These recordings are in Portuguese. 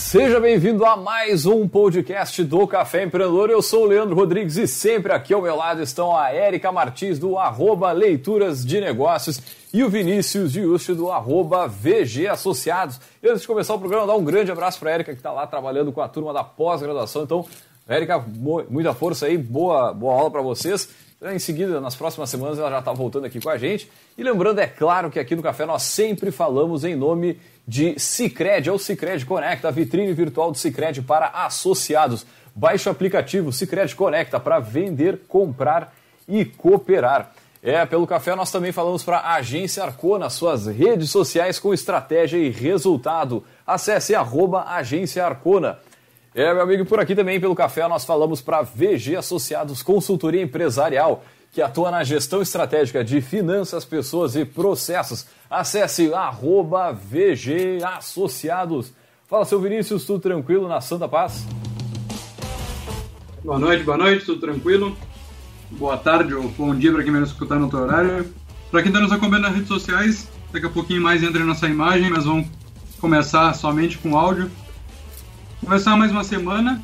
Seja bem-vindo a mais um podcast do Café Empreendedor. Eu sou o Leandro Rodrigues e sempre aqui ao meu lado estão a Érica Martins do arroba Leituras de Negócios e o Vinícius Giusti do arroba VG Associados. E antes de começar o programa, dar um grande abraço para a Érica que está lá trabalhando com a turma da pós-graduação. Então, Érica, muita força aí, boa, boa aula para vocês. Em seguida, nas próximas semanas, ela já está voltando aqui com a gente. E lembrando, é claro que aqui no Café nós sempre falamos em nome de Cicred, é o Cicred Conecta, a vitrine virtual do Cicred para associados. Baixe o aplicativo Cicred Conecta para vender, comprar e cooperar. É, pelo café nós também falamos para a Agência Arcona, suas redes sociais com estratégia e resultado. Acesse arroba Agência Arcona. É, meu amigo, por aqui também pelo café nós falamos para VG Associados Consultoria Empresarial, que atua na gestão estratégica de finanças, pessoas e processos. Acesse arroba VG Associados. Fala, seu Vinícius, tudo tranquilo na Santa Paz? Boa noite, boa noite, tudo tranquilo? Boa tarde ou bom dia para quem vai nos escutar no outro horário. Para quem está nos acompanhando nas redes sociais, daqui a pouquinho mais entra nossa imagem, mas vamos começar somente com áudio. Começar mais uma semana,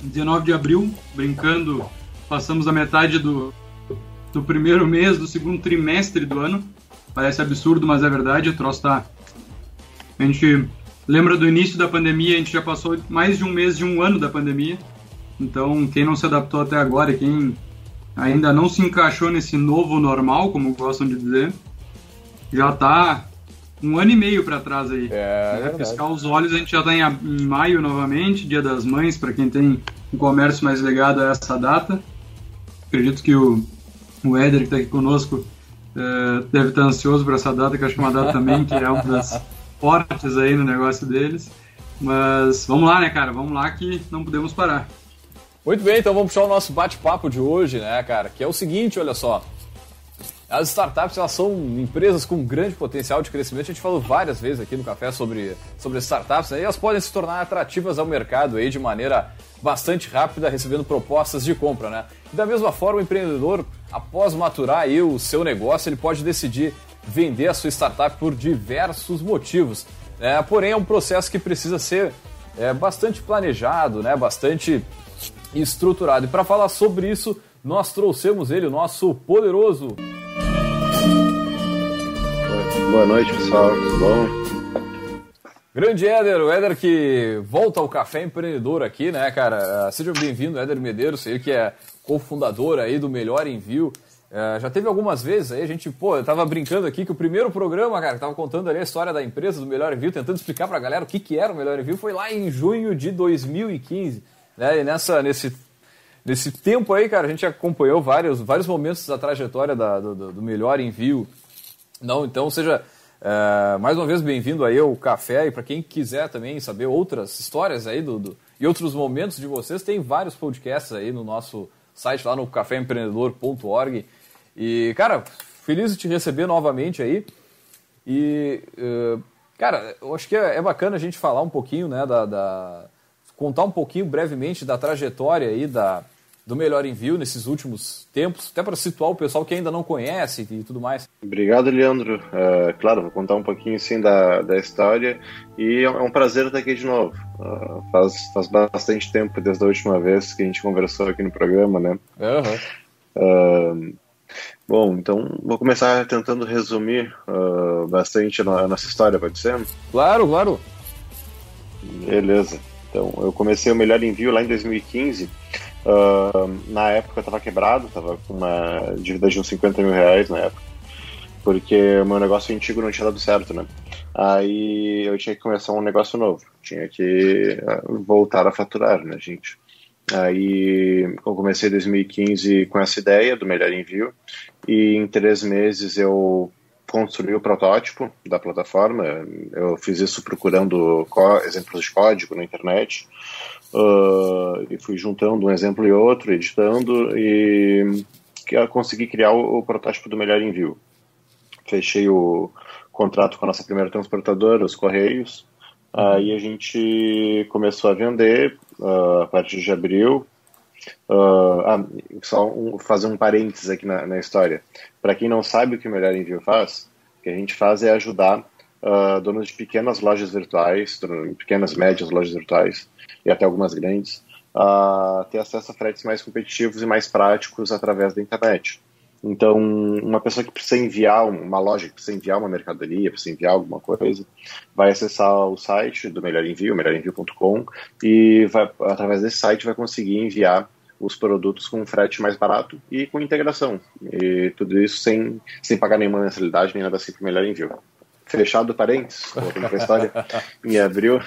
19 de abril, brincando, passamos a metade do, do primeiro mês, do segundo trimestre do ano. Parece absurdo, mas é verdade, o troço tá... A gente lembra do início da pandemia, a gente já passou mais de um mês de um ano da pandemia. Então, quem não se adaptou até agora, quem ainda não se encaixou nesse novo normal, como gostam de dizer, já tá um ano e meio para trás aí. É, né? Piscar os olhos, a gente já está em, em, maio novamente, Dia das Mães, para quem tem um comércio mais ligado a essa data. Acredito que o, o Éder, que está aqui conosco, é, deve estar ansioso por essa data, que acho que é uma data também que é uma das fortes aí no negócio deles. Mas vamos lá, né, cara? Vamos lá que não podemos parar. Muito bem, então vamos puxar o nosso bate-papo de hoje, né, cara? Que é o seguinte, olha só. As startups elas são empresas com grande potencial de crescimento. A gente falou várias vezes aqui no café sobre, sobre startups, né? e elas podem se tornar atrativas ao mercado aí de maneira bastante rápida, recebendo propostas de compra. Né? E da mesma forma, o empreendedor, após maturar aí o seu negócio, ele pode decidir vender a sua startup por diversos motivos. Né? Porém, é um processo que precisa ser é, bastante planejado, né? bastante estruturado. E para falar sobre isso, nós trouxemos ele, o nosso poderoso Boa noite, pessoal. Tudo bom? Grande Éder, o Éder que volta ao Café Empreendedor aqui, né, cara? Uh, seja bem-vindo, Éder Medeiros, ele que é cofundador aí do Melhor Envio. Uh, já teve algumas vezes aí, a gente, pô, eu tava brincando aqui que o primeiro programa, cara, que tava contando ali a história da empresa do Melhor Envio, tentando explicar pra galera o que que era o Melhor Envio, foi lá em junho de 2015, né? E nessa, nesse Nesse tempo aí, cara, a gente acompanhou vários, vários momentos da trajetória da, do, do melhor envio. Não, então seja é, mais uma vez bem-vindo aí ao café e para quem quiser também saber outras histórias aí do, do, e outros momentos de vocês, tem vários podcasts aí no nosso site lá no caféempreendedor.org. E, cara, feliz de te receber novamente aí. E, uh, cara, eu acho que é, é, bacana a gente falar um pouquinho, né, da, da, contar um pouquinho brevemente da trajetória aí da, do melhor envio nesses últimos tempos, até para situar o pessoal que ainda não conhece e tudo mais. Obrigado, Leandro. Uh, claro, vou contar um pouquinho sim da, da história e é um prazer estar aqui de novo. Uh, faz, faz bastante tempo desde a última vez que a gente conversou aqui no programa, né? Uhum. Uh, bom, então vou começar tentando resumir bastante a nossa história, pode ser? Claro, claro. Beleza. Então, eu comecei o melhor envio lá em 2015 Uh, na época eu estava quebrado, estava com uma dívida de uns 50 mil reais na época, porque o meu negócio antigo não tinha dado certo, né? Aí eu tinha que começar um negócio novo, tinha que ah, voltar a faturar, né, gente? Aí eu comecei em 2015 com essa ideia do melhor envio e em três meses eu construí o protótipo da plataforma. Eu fiz isso procurando exemplos de código na internet uh, e fui juntando um exemplo e outro, editando e consegui criar o, o protótipo do melhor envio. Fechei o contrato com a nossa primeira transportadora, os Correios. Aí a gente começou a vender uh, a partir de abril. Uh, ah, só um, fazer um parênteses aqui na, na história. Para quem não sabe o que o Melhor Envio faz, o que a gente faz é ajudar uh, donos de pequenas lojas virtuais, pequenas, médias lojas virtuais e até algumas grandes, a ter acesso a fretes mais competitivos e mais práticos através da internet. Então, uma pessoa que precisa enviar, uma loja que precisa enviar uma mercadoria, precisa enviar alguma coisa, vai acessar o site do Melhor Envio, melhorenvio.com, e vai, através desse site vai conseguir enviar os produtos com frete mais barato e com integração. E tudo isso sem, sem pagar nenhuma mensalidade, nem nada assim para o Melhor Envio. Fechado parênteses, voltando para a história, em abril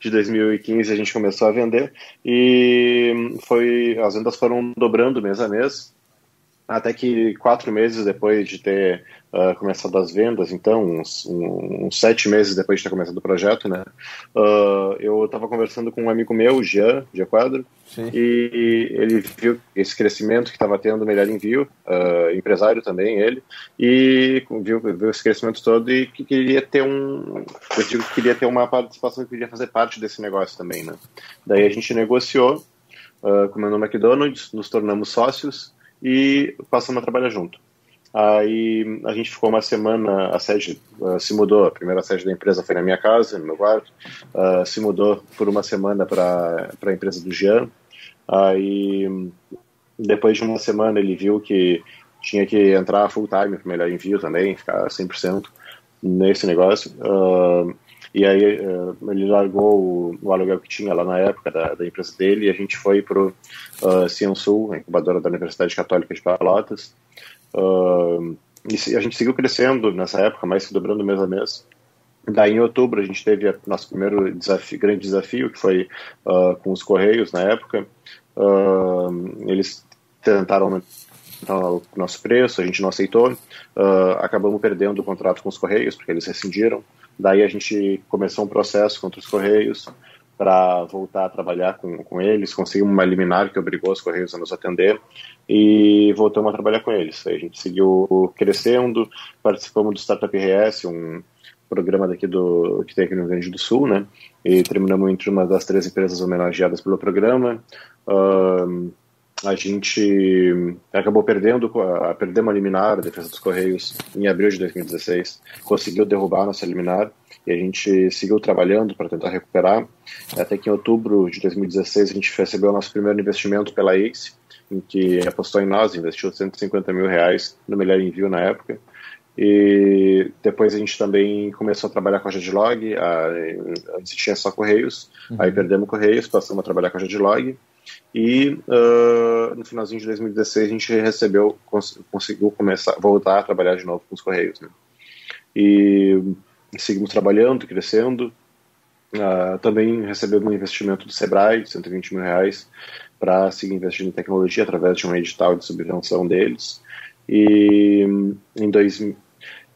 de 2015 a gente começou a vender e foi as vendas foram dobrando mês a mês até que quatro meses depois de ter uh, começado as vendas, então uns, uns, sete meses depois de ter começado o projeto, né, uh, eu estava conversando com um amigo meu, Jean, de Quadro, e ele viu esse crescimento que estava tendo melhor envio, uh, empresário também ele, e viu, viu, esse crescimento todo e que queria ter um, eu digo que queria ter uma participação, que queria fazer parte desse negócio também, né. Daí a gente negociou uh, com o meu McDonald's, nos tornamos sócios e passamos a trabalhar junto. Aí a gente ficou uma semana, a sede uh, se mudou, a primeira sede da empresa foi na minha casa, no meu quarto, uh, se mudou por uma semana para a empresa do Jean. Aí depois de uma semana ele viu que tinha que entrar full time para melhor envio também, ficar 100% nesse negócio. Uh, e aí uh, ele largou o, o, aluguel que tinha lá na época da, da empresa dele e a gente foi para o uh, a incubadora da Universidade Católica de Pelotas. Uh, e a gente seguiu crescendo nessa época, mais se dobrando mês a mês. Daí, em outubro, a gente teve nosso primeiro desafio, grande desafio, que foi uh, com os Correios na época. Uh, eles tentaram aumentar o nosso preço, a gente não aceitou. Uh, acabamos perdendo o contrato com os Correios, porque eles rescindiram. Daí a gente começou um processo contra os Correios para voltar a trabalhar com, com eles, conseguimos uma liminar que obrigou os Correios a nos atender e voltamos a trabalhar com eles. Aí a gente seguiu crescendo, participamos do Startup RS, um programa daqui do que tem aqui no Rio Grande do Sul, né? E terminamos entre uma das três empresas homenageadas pelo programa. Uh, a gente acabou perdendo, perdemos a liminar, a defesa dos Correios, em abril de 2016, conseguiu derrubar a nossa liminar e a gente seguiu trabalhando para tentar recuperar, até que em outubro de 2016 a gente recebeu o nosso primeiro investimento pela ACE, em que apostou em nós, investiu 150 mil reais no melhor envio na época, e depois a gente também começou a trabalhar com a Jadlog, antes tinha só Correios, uhum. aí perdemos Correios, passamos a trabalhar com a Jadlog, e uh, no finalzinho de 2016 a gente recebeu, cons conseguiu começar, voltar a trabalhar de novo com os Correios. Né? E seguimos trabalhando, crescendo. Uh, também recebemos um investimento do Sebrae de 120 mil reais para seguir investindo em tecnologia através de um edital de subvenção deles. E em, dois,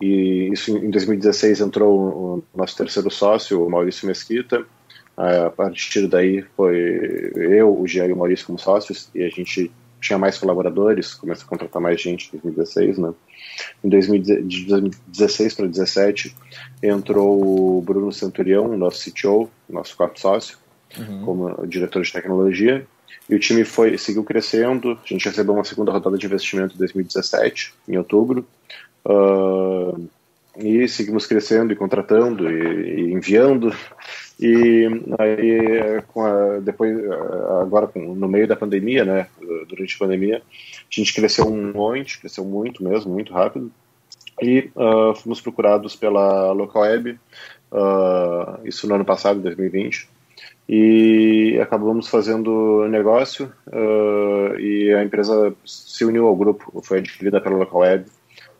e isso em 2016 entrou o nosso terceiro sócio, o Maurício Mesquita, a partir daí foi eu, o Gia e o Maurício como sócios e a gente tinha mais colaboradores, começou a contratar mais gente em 2016, né? Em 2016 para 2017 entrou o Bruno Centurião, nosso CTO, nosso quarto sócio, uhum. como diretor de tecnologia. E o time foi seguiu crescendo. A gente recebeu uma segunda rodada de investimento em 2017, em outubro. Uh, e seguimos crescendo e contratando e, e enviando e aí, com a, depois, agora com, no meio da pandemia, né, durante a pandemia, a gente cresceu um monte, cresceu muito mesmo, muito rápido, e uh, fomos procurados pela Local Web, uh, isso no ano passado, 2020, e acabamos fazendo negócio uh, e a empresa se uniu ao grupo, foi adquirida pela Local Web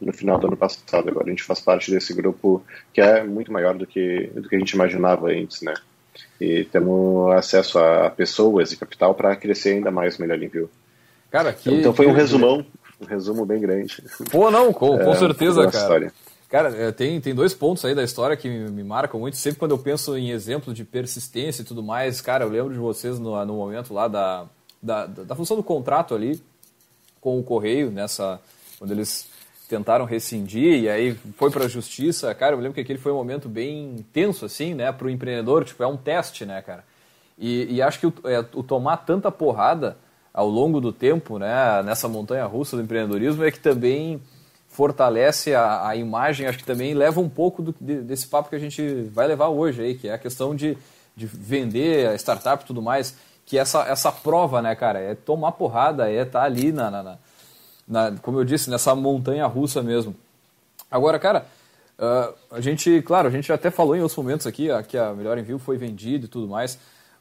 no final do ano passado. Agora a gente faz parte desse grupo que é muito maior do que, do que a gente imaginava antes, né? E temos acesso a pessoas e capital para crescer ainda mais o Melhor Envio. Cara, que, então foi um resumão, um resumo bem grande. Pô, não, com, com é, certeza, cara. História. Cara, é, tem, tem dois pontos aí da história que me, me, marcam muito. Sempre quando eu penso em exemplo de persistência e tudo mais, cara, eu lembro de vocês no, no momento lá da, da, da função do contrato ali com o Correio, nessa quando eles tentaram rescindir e aí foi para a justiça. Cara, eu lembro que aquele foi um momento bem tenso, assim, né, para o empreendedor. Tipo, é um teste, né, cara? E, e acho que o, é, o, tomar tanta porrada ao longo do tempo, né, nessa montanha russa do empreendedorismo, é que também fortalece a, a, imagem, acho que também leva um pouco do, de, desse papo que a gente vai levar hoje aí, que é a questão de, de vender a startup e tudo mais, que essa, essa prova, né, cara, é tomar porrada, é estar tá ali na, na, na, como eu disse, nessa montanha russa mesmo. Agora, cara, uh, a gente, claro, a gente até falou em outros momentos aqui que a Melhor Envio foi vendido e tudo mais,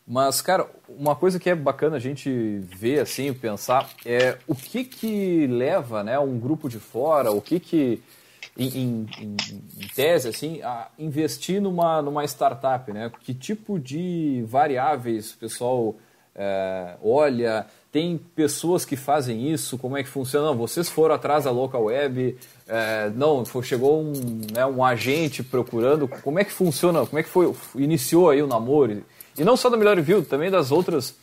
mas, cara, uma coisa que é bacana a gente ver, assim, pensar, é o que que leva, né, um grupo de fora, o que que, em, em, em tese, assim, a investir numa, numa startup, né? Que tipo de variáveis o pessoal é, olha, tem pessoas que fazem isso, como é que funciona? Não, vocês foram atrás da local web, é, não, chegou um, né, um agente procurando, como é que funciona, como é que foi, iniciou aí o namoro? E não só da Melhor Review, também das outras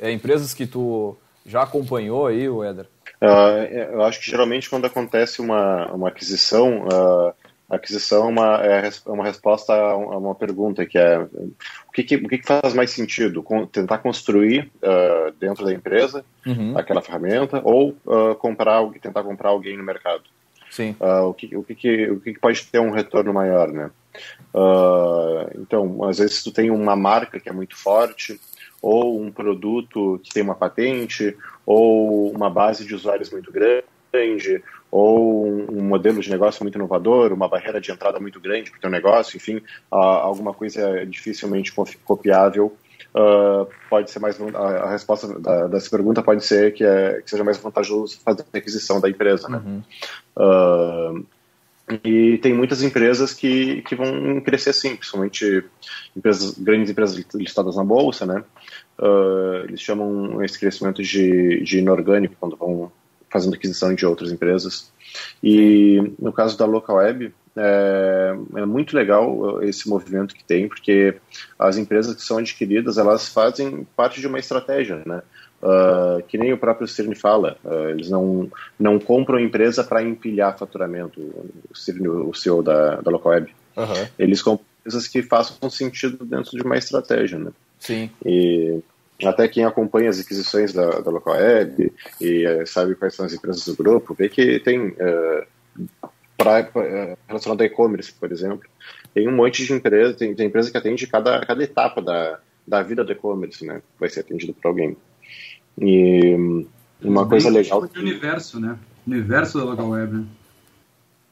é, empresas que tu já acompanhou aí, o Éder. Uh, eu acho que geralmente quando acontece uma, uma aquisição, uh, a aquisição é uma, é, é uma resposta a uma pergunta que é o que, que o que, que faz mais sentido? tentar construir uh, dentro da empresa uhum. aquela ferramenta ou comprar tentar comprar alguém no mercado? Sim. o, que, o, que, que, o que, que pode ter um retorno maior, né? Uh, então, às vezes tu tem uma marca que é muito forte, ou um produto que tem uma patente, ou uma base de usuários muito grande, ou um modelo de negócio muito inovador, uma barreira de entrada muito grande para o teu negócio, enfim, alguma coisa dificilmente copiável, uh, pode ser mais a, resposta da, dessa pergunta pode ser que, é, que seja mais vantajoso fazer a aquisição da empresa, né? Uhum. Uh, e tem muitas empresas que, que vão crescer assim, principalmente empresas, grandes empresas listadas na bolsa, né? Uh, eles chamam esse crescimento de, de inorgânico quando vão fazendo aquisição de outras empresas. E no caso da Local Web, é, é, muito legal esse movimento que tem, porque as empresas que são adquiridas, elas fazem parte de uma estratégia, né? Uh, que nem o próprio Cirne fala, uh, eles não, não compram empresa para empilhar faturamento, o Cirne, o CEO da, da Local Web. Uhum. Eles compram empresas que façam sentido dentro de uma estratégia, né? Sim. E até quem acompanha as aquisições da, da Local Web e uh, sabe quais são as empresas do grupo, vê que tem, pra, relacionado a e-commerce, por exemplo, tem um monte de empresa, tem, tem empresa que atende cada, cada etapa da, da vida do e-commerce, né? Vai ser atendido por alguém. E uma coisa legal. Que... universo, né? Universo da local web, né?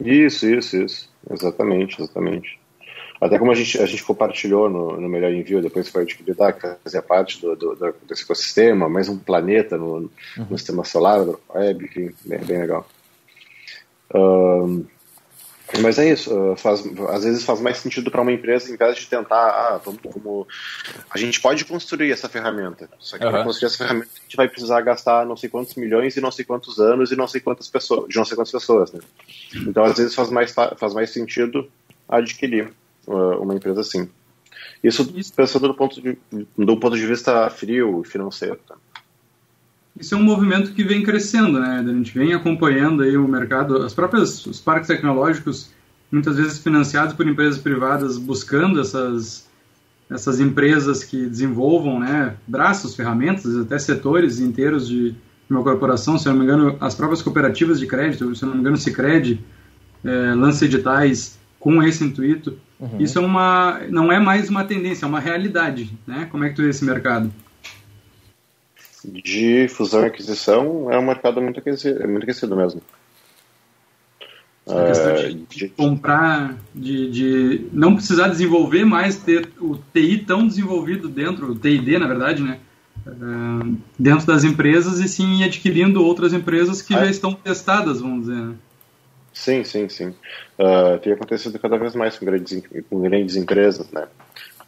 Isso, isso, isso. Exatamente, exatamente. Até como a gente, a gente compartilhou no, no Melhor Envio, depois foi adquirido, ah, que fazia parte do, do, do, desse ecossistema, mais um planeta no, uhum. no sistema solar, da web, enfim, bem, bem legal. Um, mas é isso, uh, faz, às vezes faz mais sentido para uma empresa, em vez de tentar, ah, vamos, como a gente pode construir essa ferramenta, só que uhum. para construir essa ferramenta a gente vai precisar gastar não sei quantos milhões e não sei quantos anos e não sei quantas pessoas, de não sei quantas pessoas, né? Então às vezes faz mais, faz mais sentido adquirir uma empresa assim. Isso, isso pensando do ponto, de, do ponto de vista frio e financeiro. Tá? Isso é um movimento que vem crescendo, né? A gente vem acompanhando aí o mercado, as próprias os parques tecnológicos, muitas vezes financiados por empresas privadas, buscando essas essas empresas que desenvolvam, né, braços, ferramentas, até setores inteiros de uma corporação, se eu não me engano, as próprias cooperativas de crédito, se eu não me engano, o é, lança editais com esse intuito. Uhum. Isso é uma, não é mais uma tendência, é uma realidade, né? Como é que tu vê esse mercado? de fusão e aquisição é um mercado muito aquecido, muito aquecido mesmo. É, de, de, comprar, de, de não precisar desenvolver mais ter o TI tão desenvolvido dentro, o TID na verdade, né? Uh, dentro das empresas e sim adquirindo outras empresas que é. já estão testadas, vamos dizer. Sim, sim, sim. Uh, tem acontecido cada vez mais com grandes, com grandes empresas, né?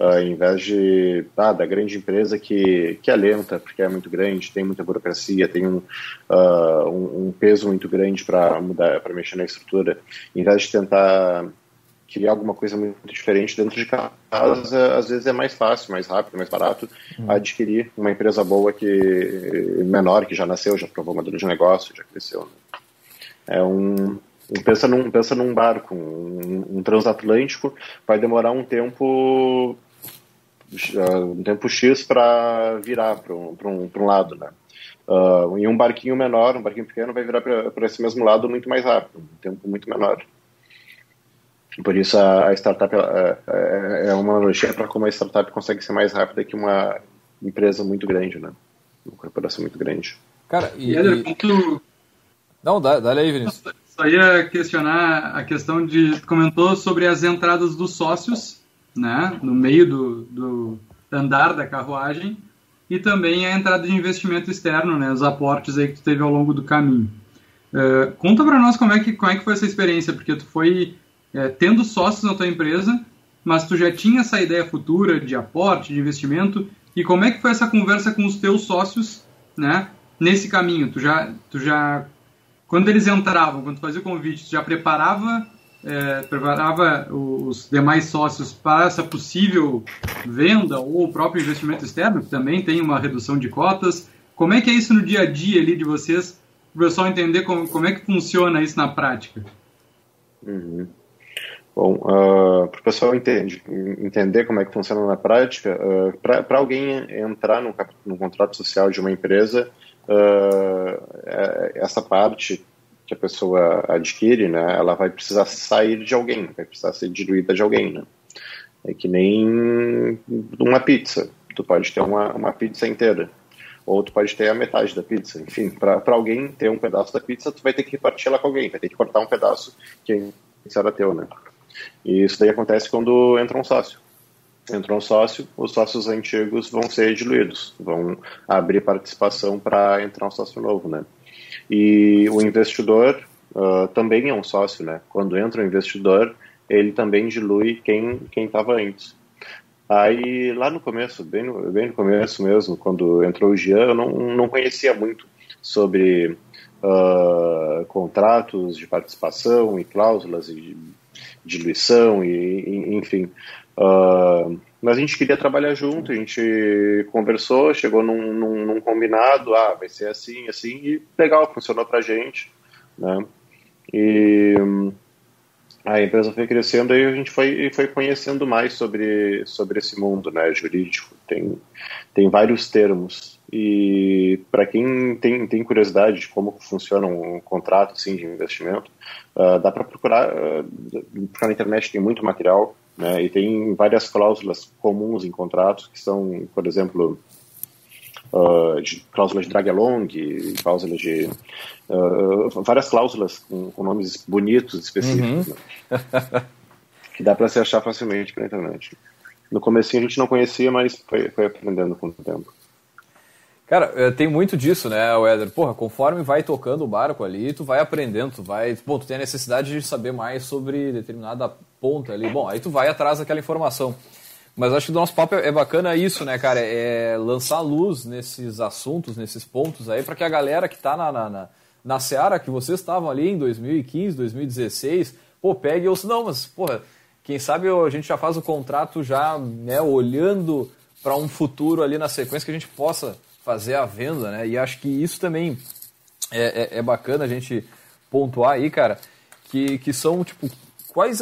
Uh, em vez de ah, da grande empresa que, que é lenta, porque é muito grande, tem muita burocracia, tem um, uh, um, um, peso muito grande para mudar, para mexer na estrutura, em vez de tentar criar alguma coisa muito diferente dentro de casa, às vezes é mais fácil, mais rápido, mais barato uhum. adquirir uma empresa boa que menor, que já nasceu, já provou modelo de negócio, já cresceu. Né? É um pensa num, pensa num barco, um, um transatlântico, vai demorar um tempo um tempo X para virar para um, um, um lado, né? Uh, e um barquinho menor, um barquinho pequeno, vai virar para esse mesmo lado muito mais rápido, um tempo muito menor. Por isso a, a startup é, é, é uma analogia para como a startup consegue ser mais rápida que uma empresa muito grande, né? Uma corporação muito grande. Cara, e. e... e... Não, dá, dá aí, Vinícius. Só ia questionar a questão de. Comentou sobre as entradas dos sócios, né? No meio do, do andar da carruagem e também a entrada de investimento externo, né, os aportes aí que tu teve ao longo do caminho. Uh, conta para nós como é, que, como é que foi essa experiência, porque tu foi é, tendo sócios na tua empresa, mas tu já tinha essa ideia futura de aporte, de investimento, e como é que foi essa conversa com os teus sócios, né, nesse caminho? Tu já, tu já, quando eles entravam, quando fazia o convite, já preparava é, preparava os demais sócios para essa possível venda ou o próprio investimento externo, que também tem uma redução de cotas. Como é que é isso no dia a dia ali de vocês, para o pessoal entender como, como é que funciona isso na prática? Uhum. Bom, uh, para o pessoal entende, entender como é que funciona na prática, uh, para alguém entrar num, num, contrato social de uma empresa, uh, essa parte que a pessoa adquire, né, ela vai precisar sair de alguém, vai precisar ser diluída de alguém, né? É que nem uma pizza. Tu pode ter uma, uma pizza inteira, ou tu pode ter a metade da pizza. Enfim, para alguém ter um pedaço da pizza, tu vai ter que repartir ela com alguém, vai ter que cortar um pedaço que era teu, né? E isso daí acontece quando entra um sócio. Entra um sócio, os sócios antigos vão ser diluídos, vão abrir participação para entrar um sócio novo, né? E o investidor uh, também é um sócio, né? Quando entra o investidor, ele também dilui quem quem estava antes. Aí lá no começo, bem no, bem no começo mesmo, quando entrou o Jean, eu não, não conhecia muito sobre uh, contratos de participação e cláusulas de diluição e, e enfim. Uh, mas a gente queria trabalhar junto, a gente conversou, chegou num, num, num, combinado, ah, vai ser assim, assim, e legal, funcionou pra gente, né? E a empresa foi crescendo e a gente foi, foi conhecendo mais sobre, sobre esse mundo né, jurídico. Tem, tem vários termos. E para quem tem, tem curiosidade de como funciona um contrato assim, de investimento, uh, dá para procurar, uh, procurar na internet, tem muito material. Né? E tem várias cláusulas comuns em contratos que são, por exemplo, uh, de, cláusulas de drag along, cláusulas de uh, várias cláusulas com, com, nomes bonitos específicos uhum. né? que dá para se achar facilmente pela internet. No começo a gente não conhecia, mas foi, foi aprendendo com o tempo. Cara, eh, tem muito disso, né, Éder? Porra, conforme vai tocando o barco ali, tu vai aprendendo, tu vai. Bom, tu tem a necessidade de saber mais sobre determinada ponta ali. Bom, aí tu vai atrás daquela informação. Mas acho que do nosso papo é bacana isso, né, cara? É lançar luz nesses assuntos, nesses pontos aí, para que a galera que tá na, na, na, na Seara, que vocês estavam ali em 2015, 2016, pô, pegue ou não, mas, porra, quem sabe a gente já faz o contrato já, né, olhando para um futuro ali na sequência que a gente possa fazer a venda, né? E acho que isso também é, é, é bacana a gente pontuar aí, cara, que, que são, tipo, quais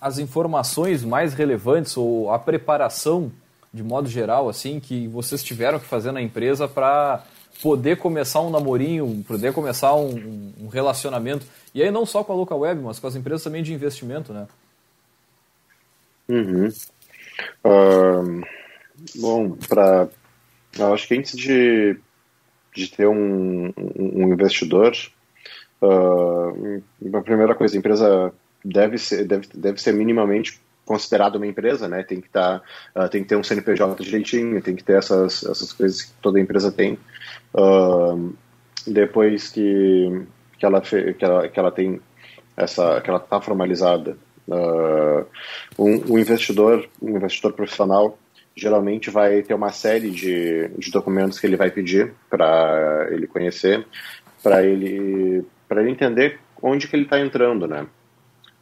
as informações mais relevantes ou a preparação, de modo geral, assim, que vocês tiveram que fazer na empresa para poder começar um namorinho, poder começar um, um, relacionamento. E aí não só com a local web, mas com as empresas também de investimento, né? Uhum. Uh, bom, para acho que antes de, de ter um, um investidor, uh, a primeira coisa, a empresa deve ser, deve, deve ser minimamente considerada uma empresa, né? Tem que estar, tá, uh, tem que ter um CNPJ direitinho, tem que ter essas, essas coisas que toda empresa tem. Uh, depois que, que, ela, que, ela, que ela tem essa, que ela está formalizada, uh, um, um, investidor, um investidor profissional geralmente vai ter uma série de, de documentos que ele vai pedir para ele conhecer, para ele para ele entender onde que ele está entrando, né?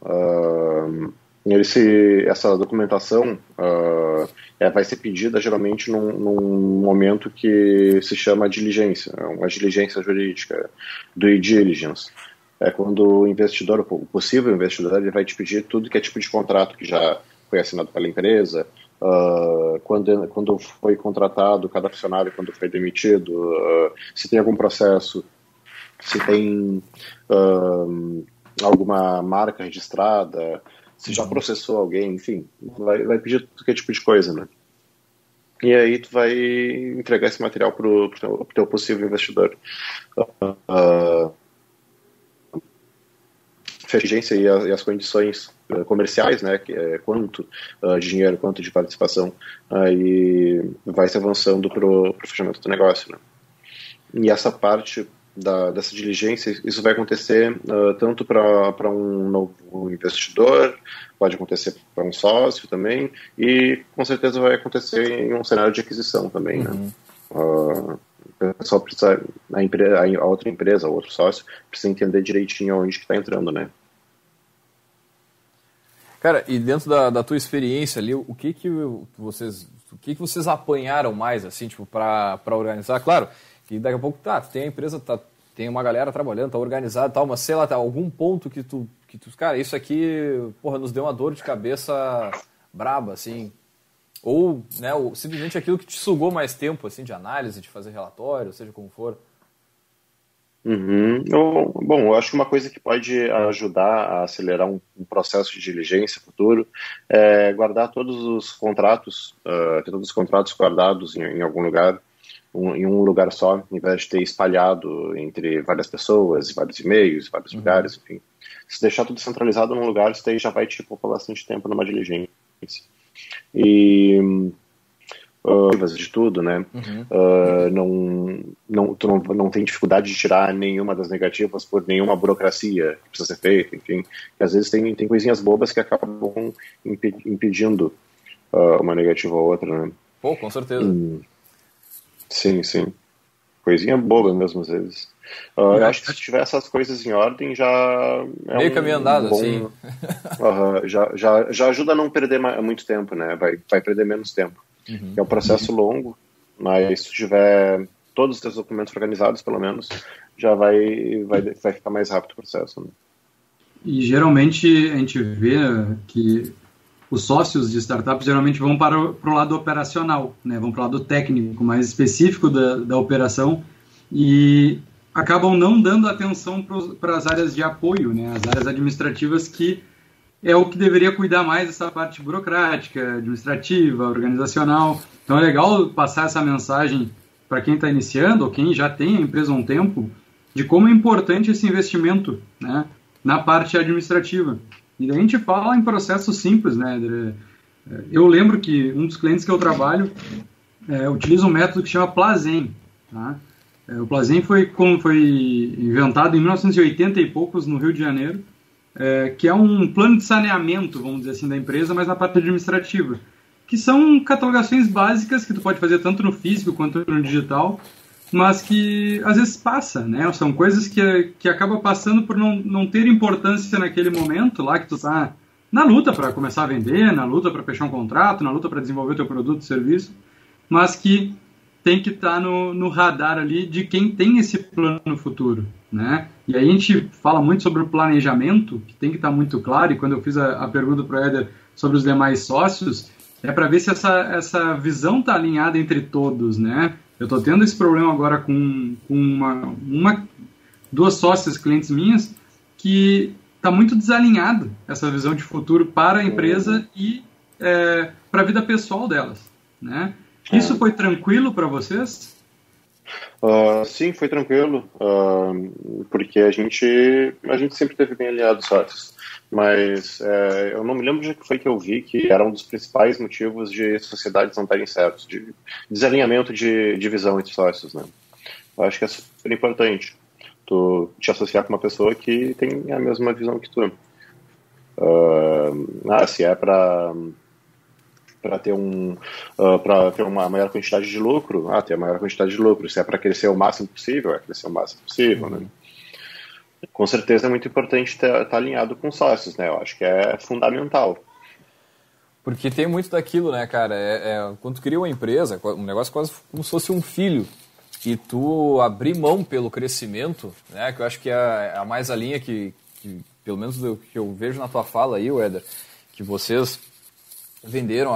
Uh, esse, essa documentação uh, é, vai ser pedida geralmente num, num, momento que se chama diligência, uma diligência jurídica, due diligence. É quando o investidor, o possível investidor, ele vai te pedir tudo que é tipo de contrato que já foi assinado pela empresa, uh, quando, quando foi contratado cada funcionário, quando foi demitido, uh, se tem algum processo, se tem uh, alguma marca registrada, se já processou alguém, enfim, vai, vai pedir qualquer tipo de coisa, né? E aí tu vai entregar esse material para o teu, teu, possível investidor. Uh, exigência e, a, e, as condições uh, comerciais, né, que é quanto uh, de dinheiro, quanto de participação, aí vai se avançando para o fechamento do negócio, né. E essa parte da, dessa diligência, isso vai acontecer uh, tanto para um novo investidor, pode acontecer para um sócio também, e com certeza vai acontecer em um cenário de aquisição também, né. uhum. né. o pessoal precisa, a, empresa, a outra empresa, o outro sócio, precisa entender direitinho onde que está entrando, né. Cara, e dentro da, da tua experiência ali, o que que vocês, o que que vocês apanharam mais, assim, tipo, para organizar? Claro, que daqui a pouco, tá, tem a empresa, tá, tem uma galera trabalhando, tá organizado e tal, mas sei lá, tá algum ponto que tu, que tu, cara, isso aqui, porra, nos deu uma dor de cabeça braba, assim. Ou, né, ou simplesmente aquilo que te sugou mais tempo, assim, de análise, de fazer relatório, seja como for. Uhum. Eu, bom, eu acho que uma coisa que pode ajudar a acelerar um, um processo de diligência futuro é guardar todos os contratos, uh, ter todos os contratos guardados em, em algum lugar, um, em um lugar só, em vez de ter espalhado entre várias pessoas, vários e-mails, vários uhum. lugares, enfim. Se deixar tudo centralizado num lugar, isso daí já vai te tipo, bastante tempo numa diligência. E uh, de tudo, né? Uhum. Uh, não, não, tu não, não tem dificuldade de tirar nenhuma das negativas por nenhuma burocracia que precisa ser feita, enfim. E às vezes tem, tem coisinhas bobas que acabam impedindo uh, uma negativa ou outra, né? Pô, com certeza. Hum, sim, sim. Coisinha boba mesmo, às vezes. Uh, eu acho que se tiver essas coisas em ordem já. É Meio um, caminho andado, bom, assim. uh, já, já, já ajuda a não perder muito tempo, né? Vai, vai perder menos tempo. Uhum. É um processo longo, mas se tiver todos os teus documentos organizados, pelo menos, já vai, vai, vai ficar mais rápido o processo. Né? E geralmente a gente vê que os sócios de startups geralmente vão para o, lado operacional, né? vão para o lado técnico, mais específico da, da operação e acabam não dando atenção para as áreas de apoio, né? as áreas administrativas que é o que deveria cuidar mais dessa parte burocrática, administrativa, organizacional. Então é legal passar essa mensagem para quem está iniciando ou quem já tem a empresa há um tempo de como é importante esse investimento né, na parte administrativa. E a gente fala em processos simples, né? Eu lembro que um dos clientes que eu trabalho é, utiliza um método que chama Plazen. Tá? É, o Plazen foi, como foi inventado em 1980 e poucos no Rio de Janeiro é, que é um plano de saneamento, vamos dizer assim, da empresa, mas na parte administrativa. Que são catalogações básicas que tu pode fazer tanto no físico quanto no digital, mas que às vezes passa, né? São coisas que, que acaba passando por não, não ter importância naquele momento lá que tu tá na luta para começar a vender, na luta para fechar um contrato, na luta para desenvolver o teu produto serviço, mas que tem que estar tá no, no radar ali de quem tem esse plano futuro né? E aí a gente fala muito sobre o planejamento, que tem que estar muito claro, e quando eu fiz a, a pergunta para o Éder sobre os demais sócios, é para ver se essa, essa visão está alinhada entre todos, né? Eu estou tendo esse problema agora com, com uma, uma, duas sócias clientes minhas que está muito desalinhado essa visão de futuro para a empresa e é, para a vida pessoal delas, né? Isso é. foi tranquilo para vocês? Uh, sim, foi tranquilo, uh, porque a gente, a gente sempre teve bem aliado sócios. Mas é, eu não me lembro de que foi que eu vi que era um dos principais motivos de sociedades não estarem certos, de desalinhamento de, de visão entre sócios. Né? Eu acho que é super importante tu te associar com uma pessoa que tem a mesma visão que tu. Uh, ah, se é para para ter um uh, para ter uma maior quantidade de lucro, ah, ter a maior quantidade de lucro. Se é para crescer o máximo possível, é crescer o máximo possível, né? Com certeza é muito importante estar tá alinhado com sócios, né? Eu acho que é fundamental. Porque tem muito daquilo, né, cara? É, é, quando tu cria uma empresa, um negócio quase como se fosse um filho, e tu abrir mão pelo crescimento, né, que eu acho que é, é a mais a linha que, que pelo menos do que eu vejo na tua fala aí, Éder, que vocês venderam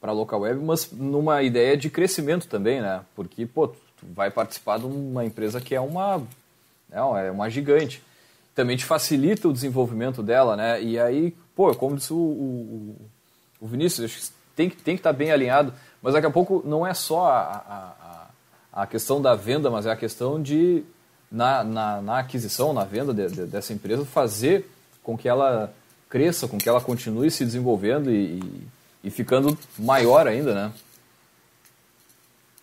para a local web, mas numa ideia de crescimento também, né? Porque, pô, tu vai participar de uma empresa que é uma, é, é uma gigante. Também te facilita o desenvolvimento dela, né? E aí, pô, como disse o, o, o Vinícius, tem, tem que estar tá bem alinhado, mas daqui a pouco não é só a, a, a questão da venda, mas é a questão de, na, na, na aquisição, na venda de, de, dessa empresa, fazer com que ela cresça, com que ela continue se desenvolvendo e, e ficando maior ainda, né?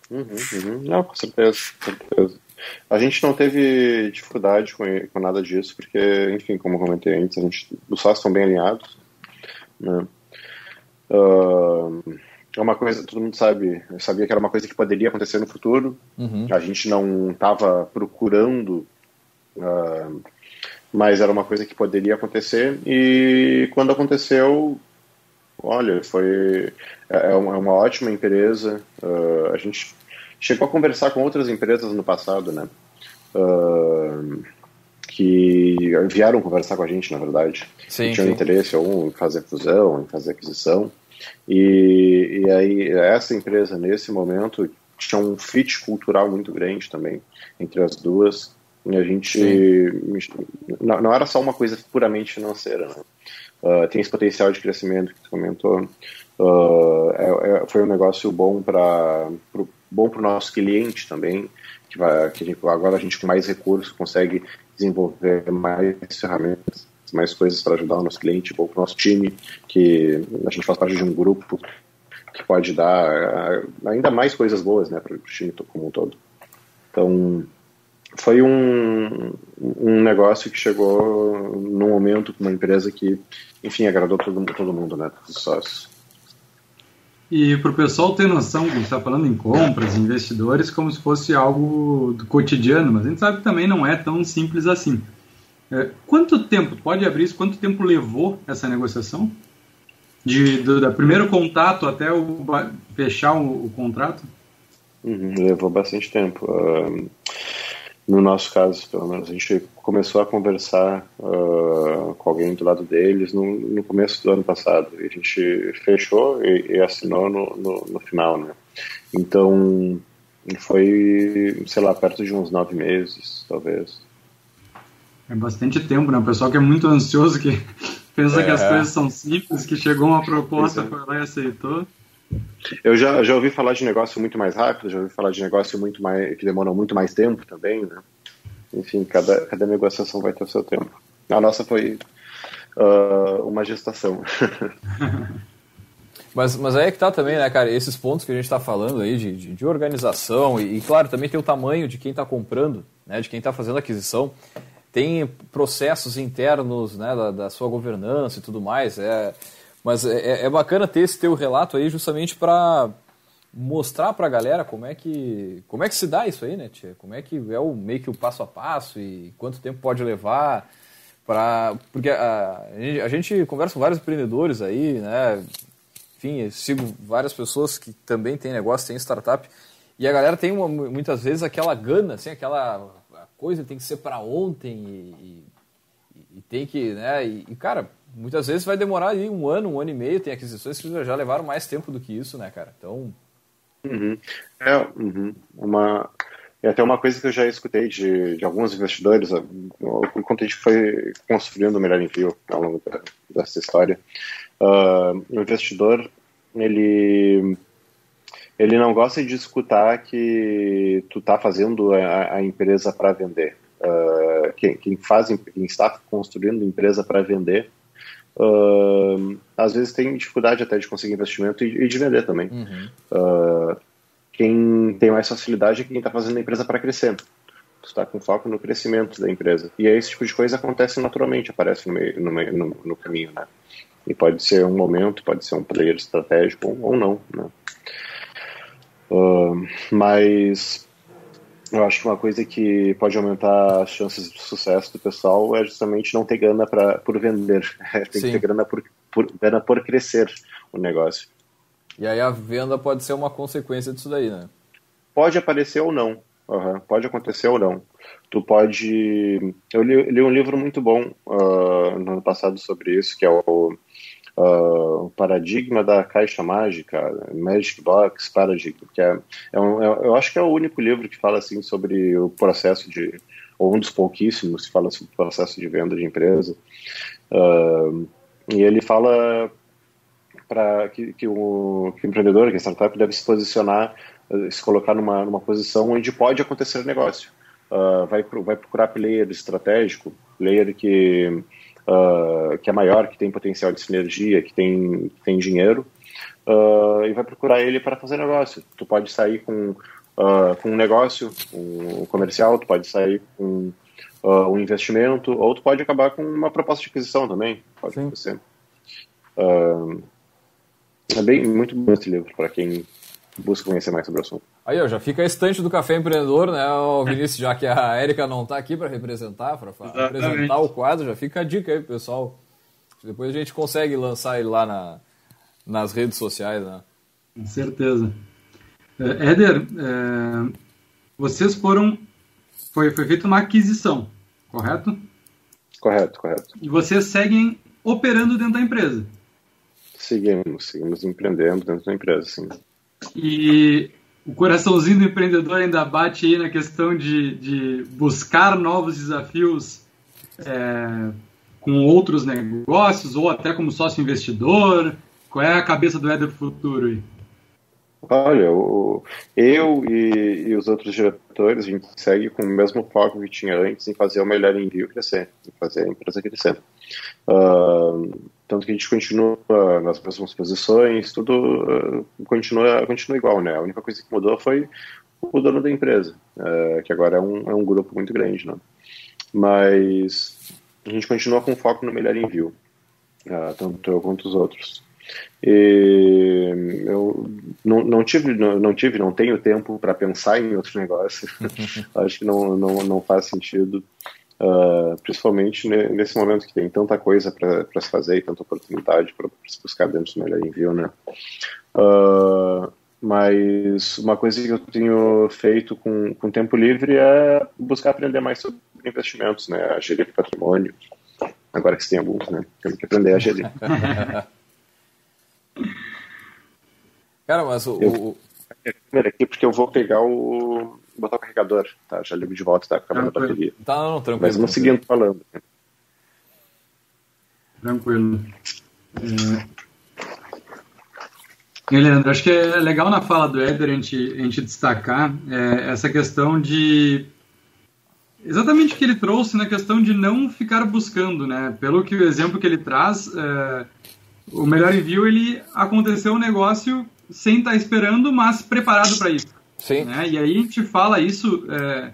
Uhum, uhum. Não, com certeza, com certeza. A gente não teve dificuldade com, com nada disso, porque, enfim, como eu comentei antes, a gente, os sócios estão bem alinhados. Né? Uh, é uma coisa, todo mundo sabe, eu sabia que era uma coisa que poderia acontecer no futuro. Uhum. A gente não estava procurando uh, mas era uma coisa que poderia acontecer e quando aconteceu, olha, foi é, é uma, é uma ótima empresa. Uh, a gente chegou a conversar com outras empresas no passado, né? Uh, que vieram conversar com a gente, na verdade. Sim, tinham sim. interesse ou em fazer fusão, em fazer aquisição. E, e aí, essa empresa, nesse momento, tinha um fit cultural muito grande também entre as duas. E a gente. Não, não, era só uma coisa puramente financeira, né? Uh, tem esse potencial de crescimento que você comentou. Uh, é, é, foi um negócio bom para bom para o nosso cliente também, que, vai, que a gente, agora a gente com mais recursos consegue desenvolver mais ferramentas, mais coisas para ajudar o nosso cliente, bom para o nosso time, que a gente faz parte de um grupo que pode dar uh, ainda mais coisas boas né, para o time como um todo. Então, foi um, um negócio que chegou num momento com uma empresa que, enfim, agradou todo, todo mundo, né? Todos os sócios. E para o pessoal ter noção, a gente está falando em compras, investidores, como se fosse algo do cotidiano, mas a gente sabe que também não é tão simples assim. É, quanto tempo, pode abrir isso, quanto tempo levou essa negociação? De, do, do primeiro contato até o, fechar o, o contrato? Uhum, levou bastante tempo. Uh, no nosso caso, pelo menos, a gente começou a conversar uh, com alguém do lado deles no, no, começo do ano passado. E a gente fechou e, e assinou no, no, no, final, né? Então, foi, sei lá, perto de uns nove meses, talvez. É bastante tempo, né? O pessoal que é muito ansioso, que pensa é. que as é. coisas são simples, que chegou uma proposta, é. foi lá e aceitou. Eu já, já ouvi falar de negócio muito mais rápido, já ouvi falar de negócio muito mais que demoram muito mais tempo também, né? Enfim, cada, cada negociação vai ter o seu tempo. A nossa foi uh, uma gestação. mas, mas aí é que tá também, né, cara? Esses pontos que a gente está falando aí de, de, de organização e, e, claro, também tem o tamanho de quem está comprando, né, de quem está fazendo aquisição. Tem processos internos né, da, da sua governança e tudo mais. É, mas é, é, é bacana ter esse teu relato aí justamente para mostrar para a galera como é que como é que se dá isso aí, né, tia? Como é que é o meio que o passo a passo e quanto tempo pode levar para porque a, a, gente conversa com vários empreendedores aí, né? Enfim, sigo várias pessoas que também têm negócio, têm startup e a galera tem uma, muitas vezes aquela gana, assim, aquela coisa tem que ser para ontem e, e, e, tem que, né? E, e cara, muitas vezes vai demorar aí um ano, um ano e meio, tem aquisições que já levaram mais tempo do que isso, né, cara? Então. Uhum. É, uhum. Uma. É até uma coisa que eu já escutei de, de alguns investidores, enquanto a gente foi construindo o melhor envio ao longo dessa história, uh, o investidor, ele, ele não gosta de escutar que tu tá fazendo a, a empresa para vender. Uh, quem, quem, faz, quem está construindo empresa para vender uh, às vezes tem dificuldade até de conseguir investimento e, e de vender também. Uhum. Uh, quem tem mais facilidade é quem está fazendo a empresa para crescer. Tu está com foco no crescimento da empresa. E aí esse tipo de coisa acontece naturalmente, aparece no, meio, no, meio, no, no caminho, né? E pode ser um momento, pode ser um player estratégico ou, ou não, né? Uh, mas eu acho que uma coisa que pode aumentar as chances de sucesso do pessoal é justamente não ter grana pra, por vender. Tem Sim. que ter grana por, por, grana por crescer o negócio. E aí a venda pode ser uma consequência disso daí, né? Pode aparecer ou não. Uhum. Pode acontecer ou não. Tu pode. Eu li, li um livro muito bom uh, no ano passado sobre isso, que é o uh, o paradigma da caixa mágica, Magic Box Paradigm, que é, é, um, é, eu acho que é o único livro que fala assim sobre o processo de, ou um dos pouquíssimos que fala sobre o processo de venda de empresa. Uh, e ele fala para que, que, o, que o empreendedor, que a startup deve se posicionar, se colocar numa, numa posição onde pode acontecer negócio. Uh, vai, vai procurar player estratégico, player que uh, que é maior, que tem potencial de sinergia, que tem, tem dinheiro, uh, e vai procurar ele para fazer negócio. Tu pode sair com, uh, com um negócio, um comercial, tu pode sair com um investimento, ou tu pode acabar com uma proposta de aquisição também, pode Sim. acontecer. é bem, muito bom esse livro para quem busca conhecer mais sobre o assunto. Aí, ó, já fica a estante do Café Empreendedor, né, o Vinícius, já que a Érica não está aqui para representar, para apresentar o quadro, já fica a dica aí, pessoal. Depois a gente consegue lançar ele lá na, nas redes sociais, né? Com certeza. É, Éder, é, vocês foram. Foi, foi feita uma aquisição, correto? Correto, correto. E vocês seguem operando dentro da empresa? Seguimos, seguimos empreendendo dentro da empresa, sim. E o coraçãozinho do empreendedor ainda bate aí na questão de, de buscar novos desafios é, com outros negócios ou até como sócio investidor? Qual é a cabeça do Éder futuro aí? Olha, o, eu e, e, os outros diretores, a gente segue com o mesmo foco que tinha antes em fazer o melhor envio crescer, em fazer a empresa crescer. Uh, tanto que a gente continua nas mesmas posições, tudo uh, continua, continua igual, né? A única coisa que mudou foi o dono da empresa, uh, que agora é um, é um grupo muito grande, né? Mas a gente continua com foco no melhor envio, uh, tanto eu quanto os outros. E eu não, não tive, não, não tive, não tenho tempo para pensar em outro negócio. Acho que não, não, não faz sentido. Uh, principalmente nesse momento que tem tanta coisa para se fazer e tanta oportunidade para se buscar dentro do melhor envio, né? Uh, mas uma coisa que eu tenho feito com, com tempo livre é buscar aprender mais sobre investimentos, né? A gerir patrimônio. Agora que você tem alguns, né? Temos que aprender a gerir. Cara, mas o. Eu, aqui porque eu vou pegar o botar o carregador, tá? Já ligo de volta, tá acabando a bateria. Tá, não, tranquilo. Mas vamos seguindo falando. Tranquilo. É... E, Leandro, acho que é legal na fala do Éder a gente, a gente destacar é, essa questão de exatamente o que ele trouxe na questão de não ficar buscando, né? Pelo que o exemplo que ele traz, é, o melhor envio ele aconteceu um negócio sem estar esperando, mas preparado para isso. Sim. Né? E aí a gente fala isso é,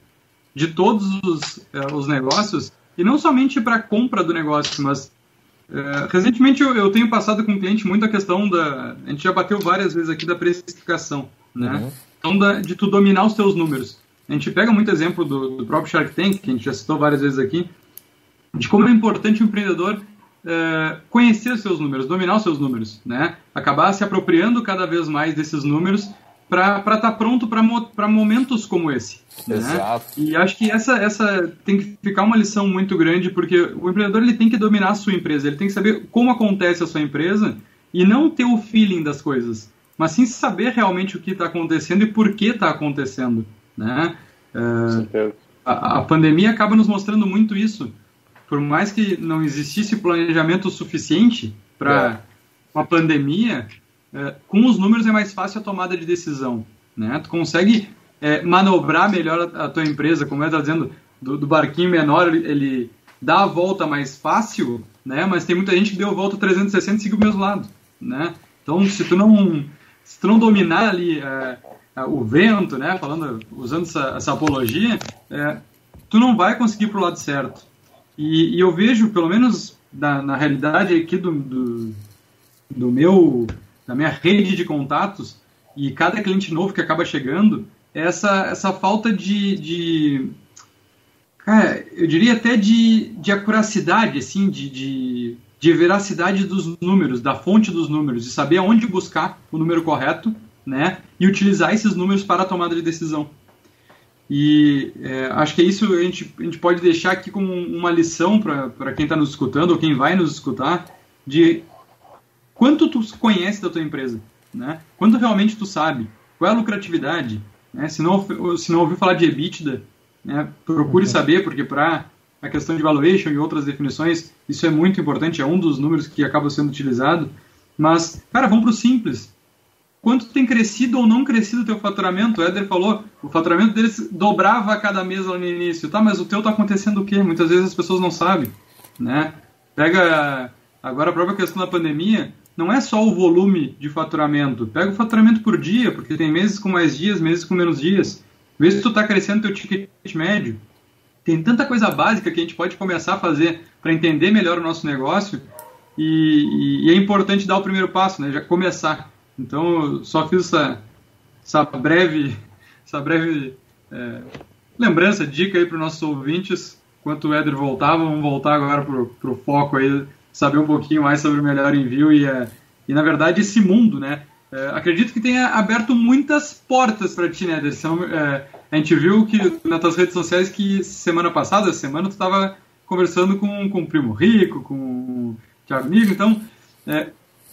de todos os, é, os negócios, e não somente para compra do negócio, mas é, recentemente eu, eu, tenho passado com o cliente muito a questão da. A gente já bateu várias vezes aqui da precificação, né? Uhum. Então, da, de tu dominar os teus números. A gente pega muito exemplo do, do, próprio Shark Tank, que a gente já citou várias vezes aqui, de como é importante o empreendedor é, conhecer os seus números, dominar os seus números, né? Acabar se apropriando cada vez mais desses números para estar tá pronto para momentos como esse. Né? Exato. Né? E acho que essa, essa tem que ficar uma lição muito grande, porque o empreendedor ele tem que dominar a sua empresa, ele tem que saber como acontece a sua empresa e não ter o feeling das coisas, mas sim saber realmente o que está acontecendo e por que está acontecendo. Né? Uh, a, a pandemia acaba nos mostrando muito isso. Por mais que não existisse planejamento suficiente para é. uma pandemia, é, com os números é mais fácil a tomada de decisão. Né? Tu consegue é, manobrar melhor a, a, tua empresa, como eu estava dizendo, do, do, barquinho menor, ele, ele, dá a volta mais fácil, né? mas tem muita gente que deu a volta 360 e seguiu o mesmo lado. Né? Então, se tu não, se tu não dominar ali é, é, o vento, né? Falando, usando essa, essa apologia, é, tu não vai conseguir para o lado certo. E, e, eu vejo, pelo menos na, na realidade aqui do, do, do meu da minha rede de contatos e cada cliente novo que acaba chegando, essa, essa falta de, de cara, eu diria até de, de acuracidade, assim, de, de, de veracidade dos números, da fonte dos números, de saber aonde buscar o número correto, né, e utilizar esses números para a tomada de decisão. E é, acho que é isso a gente, a gente pode deixar aqui como uma lição para quem está nos escutando ou quem vai nos escutar, de quanto tu conhece da tua empresa, né? Quanto realmente tu sabe, qual é a lucratividade, né? Se não, se não ouviu falar de EBITDA, né? procure uhum. saber, porque para a questão de valuation e outras definições, isso é muito importante, é um dos números que acaba sendo utilizado. Mas, cara, vamos para o simples. Quanto tem crescido ou não crescido o teu faturamento? O Éder falou, o faturamento deles dobrava a cada mês lá no início. Tá, mas o teu tá acontecendo o quê? Muitas vezes as pessoas não sabem, né? Pega agora a própria questão da pandemia, não é só o volume de faturamento. Pega o faturamento por dia, porque tem meses com mais dias, meses com menos dias. Vê se tu está crescendo teu ticket médio. Tem tanta coisa básica que a gente pode começar a fazer para entender melhor o nosso negócio e, e, é importante dar o primeiro passo, né? Já começar. Então, só fiz essa, essa breve, essa breve é, lembrança, dica aí para os nossos ouvintes. Enquanto o Éder voltava, vamos voltar agora para o foco aí saber um pouquinho mais sobre o melhor envio e, é, e na verdade, esse mundo, né? É, acredito que tenha aberto muitas portas para ti, né, Ederson? É, a gente viu que nas tuas redes sociais que semana passada, semana, tu estava conversando com, com o Primo Rico, com o Thiago Nigo, então, é,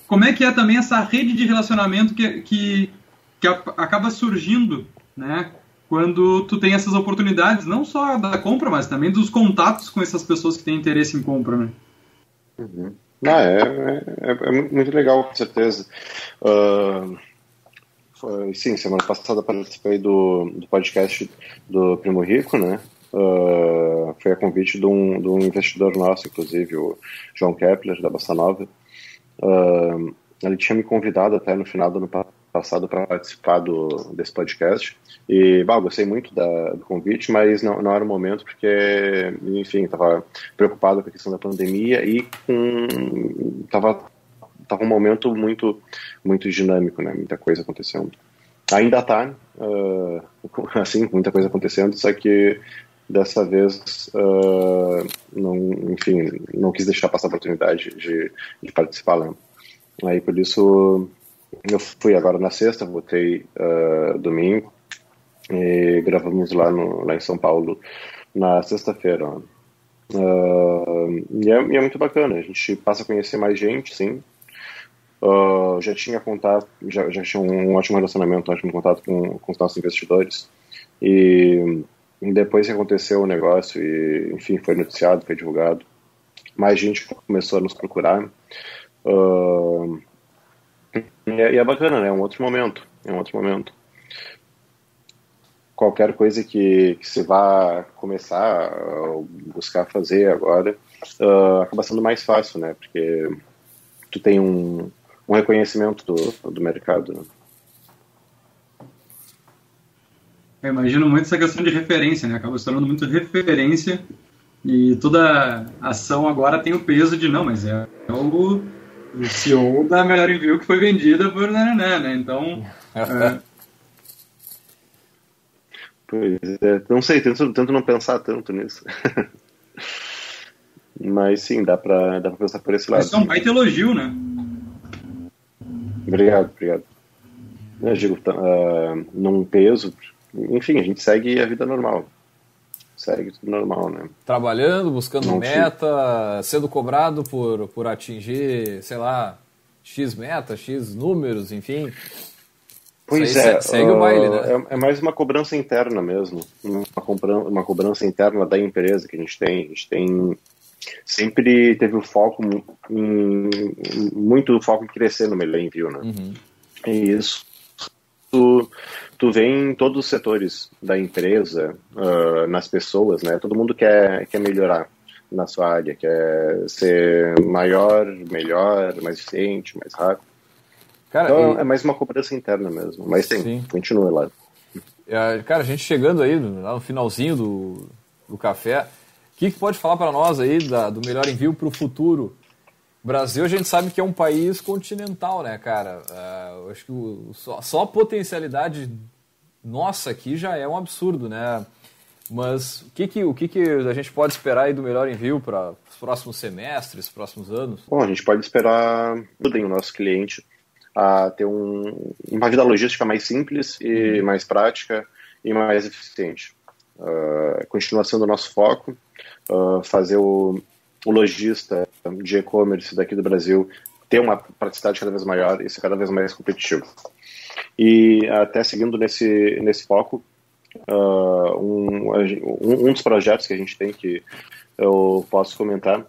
como é que é também essa rede de relacionamento que, que, que a, acaba surgindo, né, quando tu tem essas oportunidades, não só da compra, mas também dos contatos com essas pessoas que têm interesse em compra, né? Uhum. Ah, é, é, é, muito legal, com certeza. Uh, foi, sim, semana passada participei do, do podcast do Primo Rico, né? Uh, foi a convite de um, de um investidor nosso, inclusive, o João Kepler, da Bossa Nova. Uh, ele tinha me convidado até no final do ano passado para participar do, desse podcast. E, bah, gostei muito da, do convite, mas não, não era o momento porque, enfim, estava preocupado com a questão da pandemia e com tava tava um momento muito muito dinâmico, né? Muita coisa acontecendo. Ainda está, uh, assim, muita coisa acontecendo, só que dessa vez, uh, não, enfim, não quis deixar passar a oportunidade de, de participar lá. Aí por isso eu fui agora na sexta, voltei uh, domingo e gravamos lá, no, lá em São Paulo na sexta-feira. Uh, e, é, e, é, muito bacana, a gente passa a conhecer mais gente, sim. Uh, já tinha contato, já, já tinha um ótimo relacionamento, um ótimo contato com, com os nossos investidores. E depois que aconteceu o negócio e, enfim, foi noticiado, foi divulgado, mais gente começou a nos procurar. Uh, e é, bacana, né? É um outro momento. É um outro momento. Qualquer coisa que, que você vá começar a buscar fazer agora uh, acaba sendo mais fácil, né? Porque tu tem um, um reconhecimento do, do mercado. Né? Eu imagino muito essa questão de referência, né? Acaba se tornando muito referência e toda ação agora tem o peso de não, mas é, é o o CEO da Melhor Envio que foi vendida por Nanané, né? Então. é... Pois é, não sei, tento, tento não pensar tanto nisso. Mas sim, dá pra, dá pra pensar por esse lado. Isso é um baita elogio, né? Obrigado, obrigado. Eu digo, uh, num peso, enfim, a gente segue a vida normal segue tudo normal, né? Trabalhando, buscando Não meta, sendo cobrado por, por atingir, sei lá, X meta, X números, enfim. Pois é, segue uh, o baile, né? É, é, mais uma cobrança interna mesmo, uma cobrança, uma cobrança interna da empresa que a gente tem. A gente tem sempre teve o foco em, muito foco em crescer no envio, né? Uhum. E isso tu, tu vê em todos os setores da empresa, uh, nas pessoas, né? Todo mundo quer, quer melhorar na sua área, quer ser maior, melhor, mais eficiente, mais rápido. Cara, então e... é mais uma cobrança interna mesmo, mas sim, sim. continua lá. É, cara, a gente chegando aí lá no finalzinho do, do café, o que, que pode falar para nós aí da, do melhor envio para o futuro? Brasil a gente sabe que é um país continental, né, cara? Uh, acho que o, só, só, a potencialidade nossa aqui já é um absurdo, né? Mas o que, que, o que, que a gente pode esperar aí do melhor envio para os próximos semestres, próximos anos? Bom, a gente pode esperar mudem o nosso cliente a ter um, uma vida logística mais simples e uhum. mais prática e mais eficiente. Uh, continua sendo o nosso foco, uh, fazer o, o lojista de e-commerce daqui do Brasil ter uma praticidade cada vez maior e ser cada vez mais competitivo. E até seguindo nesse, nesse foco, uh, um, um, dos projetos que a gente tem que eu posso comentar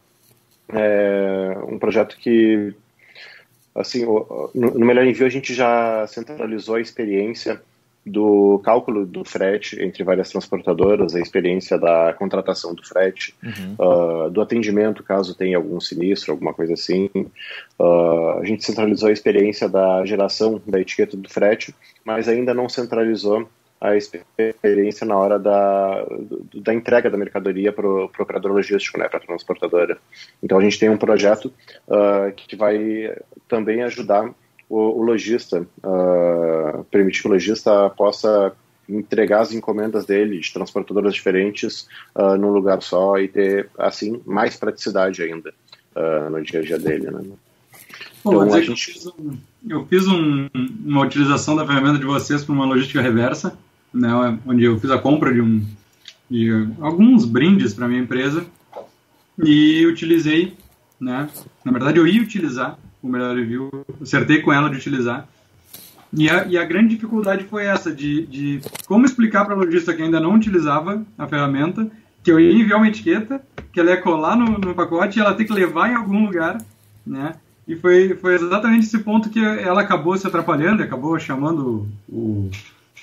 é um projeto que, assim, no Melhor Envio a gente já centralizou a experiência do cálculo do frete entre várias transportadoras, a experiência da contratação do frete, uhum. uh, do atendimento caso tenha algum sinistro, alguma coisa assim. Uh, a gente centralizou a experiência da geração da etiqueta do frete, mas ainda não centralizou a experiência na hora da, da entrega da mercadoria para o operador logístico, né, para a transportadora. Então a gente tem um projeto uh, que vai também ajudar o, o lojista, uh, permitir que o lojista possa entregar as encomendas dele de transportadoras diferentes uh, num lugar só e ter, assim, mais praticidade ainda uh, no dia a dia dele, né? Bom, então, gente... eu fiz, um, eu fiz um, uma utilização da ferramenta de vocês para uma logística reversa, né, onde eu fiz a compra de, um, de alguns brindes para minha empresa e utilizei, né, na verdade eu ia utilizar o melhor review, acertei com ela de utilizar. E a, e a grande dificuldade foi essa, de, de como explicar para a lojista que ainda não utilizava a ferramenta, que eu ia enviar uma etiqueta, que ela ia colar no, no pacote e ela tem que levar em algum lugar, né? E foi, foi exatamente esse ponto que ela acabou se atrapalhando, acabou chamando o,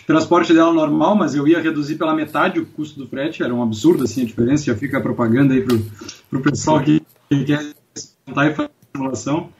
transporte dela normal, mas eu ia reduzir pela metade o custo do frete, era um absurdo assim a diferença, já fica a propaganda aí pro, pro pessoal que, que quer tentar e fazer simulação.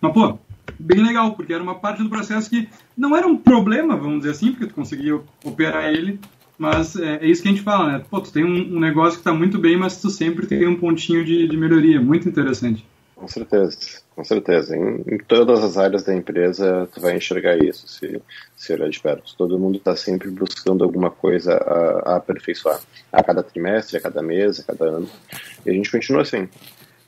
Mas, pô, bem legal, porque era uma parte do processo que não era um problema, vamos dizer assim, porque tu conseguia operar ele, mas é, é isso que a gente fala, né? Pô, tu tem um, um negócio que está muito bem, mas tu sempre tem um pontinho de, de melhoria, muito interessante. Com certeza, com certeza. Em, em, todas as áreas da empresa, tu vai enxergar isso, se, se olhar de perto. Todo mundo está sempre buscando alguma coisa a, a, aperfeiçoar. A cada trimestre, a cada mês, a cada ano. E a gente continua assim.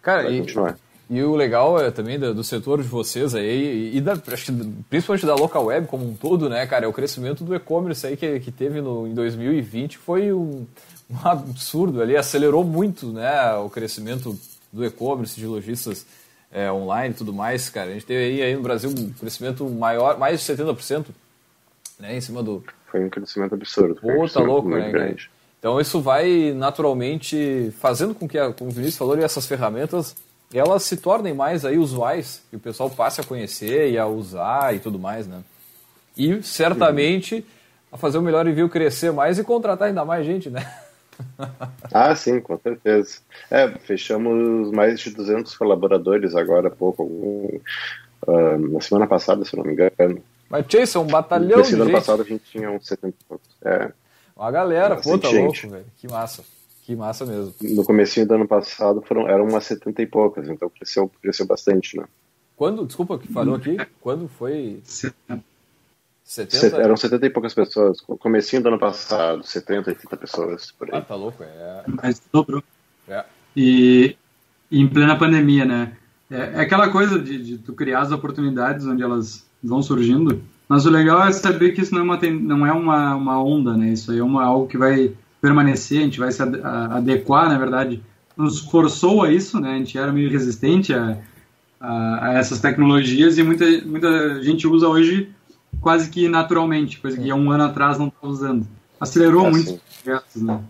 Cara, vai e, continuar. E o legal é também do, do, setor de vocês aí, e da, acho que principalmente da local web como um todo, né, cara, é o crescimento do e-commerce aí que, que teve no, em 2020 foi um, um absurdo ali, acelerou muito, né, o crescimento do e-commerce, de lojistas é, online e tudo mais, cara. A gente teve aí, aí no Brasil um crescimento maior, mais de 70%, né, em cima do... Foi um crescimento absurdo. Pô, tá louco, né, grande. Então isso vai naturalmente fazendo com que, como o Vinícius falou, essas ferramentas elas se tornem mais aí usuais e o pessoal passe a conhecer e a usar e tudo mais, né? E certamente a fazer o melhor envio crescer mais e contratar ainda mais gente, né? Ah, sim, com certeza. É, fechamos mais de 200 colaboradores agora há pouco, uh, na semana passada, se não me engano. Mas, Jason, um batalhão de ano passado a gente tinha uns 70 poucos. É. Uma galera, pô, tá louco, velho. Que massa. Que massa mesmo. No começo do ano passado foram, eram umas 70 e poucas, então cresceu, cresceu bastante, né? Quando, desculpa, que falou aqui, quando foi? 70. 70? Eram 70 e poucas pessoas. Comecinho do ano passado, 70, 80 pessoas por aí. Ah, tá louco, é. Mas dobrou. É. E, e, em plena pandemia, né? É, é aquela coisa de, de, tu criar as oportunidades onde elas vão surgindo. Mas o legal é saber que isso não é uma, não é uma, uma onda, né? Isso aí é uma, algo que vai permanecer, a gente vai se adequar, na verdade, nos forçou a isso, né? A gente era meio resistente a, a, a essas tecnologias e muita, muita gente usa hoje quase que naturalmente, coisa que há um ano atrás não estava usando. Acelerou é muito os projetos, né?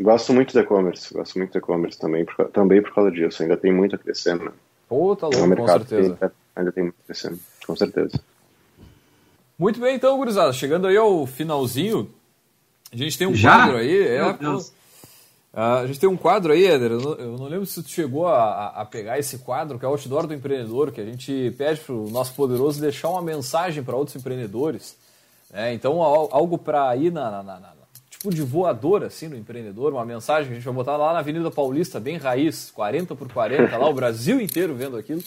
Gosto muito do e-commerce, gosto muito do e-commerce também, por, também por causa disso. Ainda tem muito a crescer, né? Pô, tá louco, com certeza. Tem, ainda tem muito a crescer, com certeza. Muito bem, então, gurizada. Chegando aí ao finalzinho, a gente tem um Já? quadro aí. É, a gente tem um quadro aí, Éder. Eu não, eu não lembro se tu chegou a, a, pegar esse quadro, que é o Outdoor do Empreendedor, que a gente pede para o nosso poderoso deixar uma mensagem para outros empreendedores. Né? Então, algo para ir na, na, na, na, tipo de voador assim no empreendedor, uma mensagem que a gente vai botar lá na Avenida Paulista, bem raiz, 40 por 40, lá o Brasil inteiro vendo aquilo.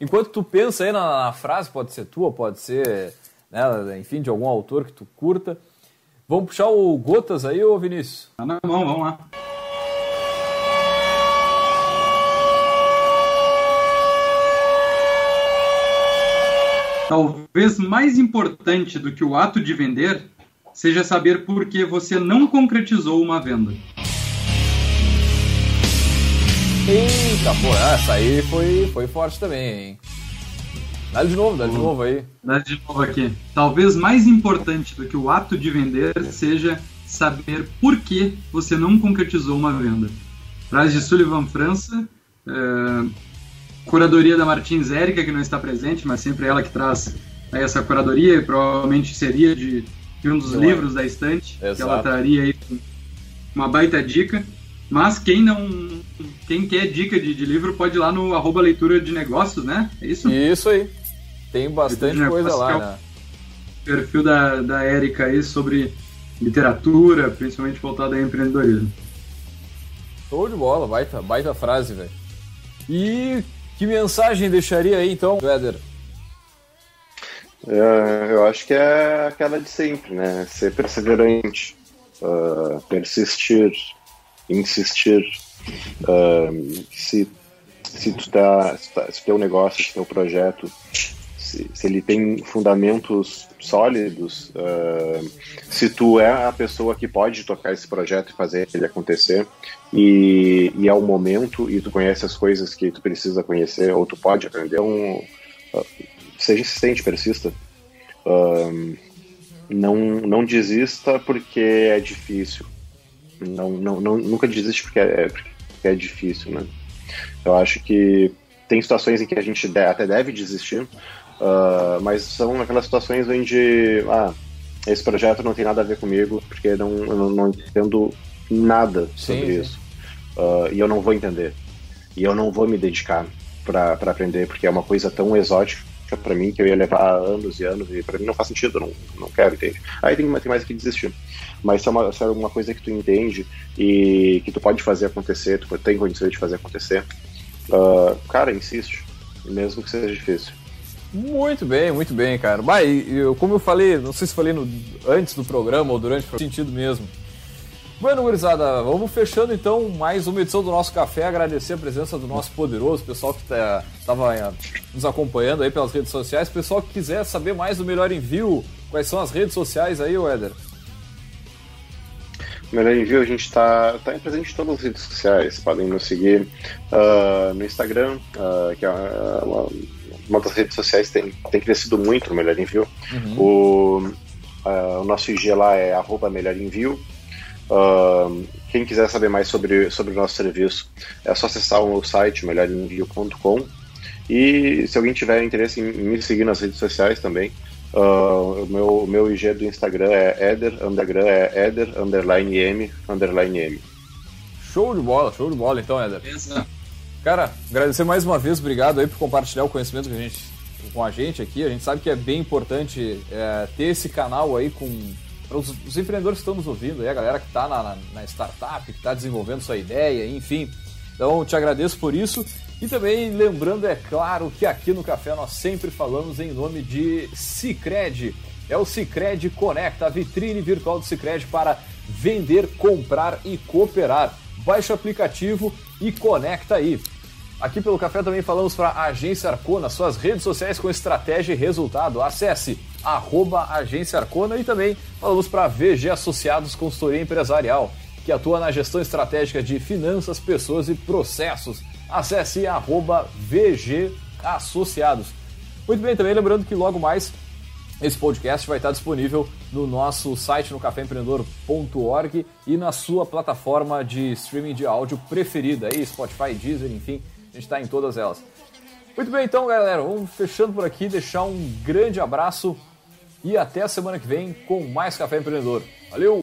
Enquanto tu pensa aí na, na frase, pode ser tua, pode ser, né, enfim, de algum autor que tu curta. Vamos puxar o Gotas aí, ô Vinícius? Tá na mão, vamos lá. Talvez mais importante do que o ato de vender seja saber por que você não concretizou uma venda. Eita, pô, essa aí foi, foi forte também, hein? Dá de novo, dá de novo aí. Dá de novo aqui. Talvez mais importante do que o ato de vender seja saber por que você não concretizou uma venda. Frase de Sullivan França, é, curadoria da Martins Érica, que não está presente, mas sempre ela que traz essa curadoria, e provavelmente seria de, de um dos não livros é. da estante, Exato. que ela traria aí uma baita dica. Mas quem não. Quem quer dica de, de livro pode ir lá no arroba leitura de negócios, né? É isso? Isso aí. Tem bastante coisa lá, é né? Perfil da, da Érica aí sobre literatura, principalmente voltada a empreendedorismo. Show de bola, baita, baita frase, velho. E que mensagem deixaria aí então, Weather? É, eu acho que é aquela de sempre, né? Ser perseverante, uh, persistir, insistir. Uh, se, se tu tá, se, tá, se teu negócio, se teu projeto se, se ele tem fundamentos sólidos, uh, se tu é a pessoa que pode tocar esse projeto e fazer ele acontecer, e, e é o momento, e tu conhece as coisas que tu precisa conhecer, ou tu pode aprender, um, uh, seja insistente, persista. Uh, não, não desista porque é difícil. Não, não, não, nunca desiste porque é, porque é difícil, né? Eu acho que tem situações em que a gente até deve desistir, Uh, mas são aquelas situações onde ah, esse projeto não tem nada a ver comigo, porque não, eu não, não entendo nada sobre sim, isso. Uh, e eu não vou entender. E eu não vou me dedicar para aprender, porque é uma coisa tão exótica para mim que eu ia levar anos e anos, e para mim não faz sentido, não, não quero, entende? Aí tem, tem mais que desistir. Mas se é, uma, se é uma coisa que tu entende e que tu pode fazer acontecer, tu tem condições de fazer acontecer, uh, cara, insiste, mesmo que seja difícil. Muito bem, muito bem, cara. Bah, eu, como eu falei, não sei se falei no, antes do programa ou durante, o sentido mesmo. Bueno, gurizada, vamos fechando então mais uma edição do nosso café. Agradecer a presença do nosso poderoso pessoal que estava tá, nos acompanhando aí pelas redes sociais. Pessoal que quiser saber mais do Melhor Envio, quais são as redes sociais aí, Éder? Melhor Envio, a gente está tá presente em todas as redes sociais. Podem nos seguir uh, no Instagram, uh, que é uma, uma das redes sociais tem, tem crescido muito, o Melhor Envio. Uhum. O, uh, o nosso IG lá é Melhor Envio. Uh, quem quiser saber mais sobre, sobre o nosso serviço, é só acessar o site melhorenvio.com. E se alguém tiver interesse em me seguir nas redes sociais também, uh, o meu, meu IG do Instagram é eder, undergram é eder, underline m, underline m. Show de bola, show de bola então, Eder. Exato. Cara, agradecer mais uma vez, obrigado aí por compartilhar o conhecimento que a gente, com a gente aqui. A gente sabe que é bem importante é, ter esse canal aí com os, os, empreendedores que estão nos ouvindo, aí, a galera que está na, na, na, startup, que está desenvolvendo sua ideia, enfim. Então, te agradeço por isso. E também lembrando, é claro, que aqui no Café nós sempre falamos em nome de Cicred. É o Cicred Conecta, a vitrine virtual do Cicred para vender, comprar e cooperar. Baixe o aplicativo e conecta aí. Aqui pelo Café também falamos para a Agência Arcona, suas redes sociais com estratégia e resultado. Acesse arroba Agência Arcona e também falamos para VG Associados Consultoria Empresarial, que atua na gestão estratégica de finanças, pessoas e processos. Acesse arroba VG Associados. Muito bem, também lembrando que logo mais esse podcast vai estar disponível no nosso site no caféempreendedor.org e na sua plataforma de streaming de áudio preferida, aí Spotify, Deezer, enfim, a gente está em todas elas. Muito bem, então, galera, vamos fechando por aqui, deixar um grande abraço e até a semana que vem com mais Café Empreendedor. Valeu!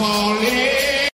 calling.